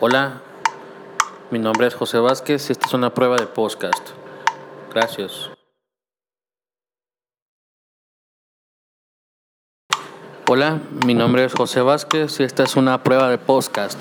Hola, mi nombre es José Vázquez y esta es una prueba de podcast. Gracias. Hola, mi nombre es José Vázquez y esta es una prueba de podcast.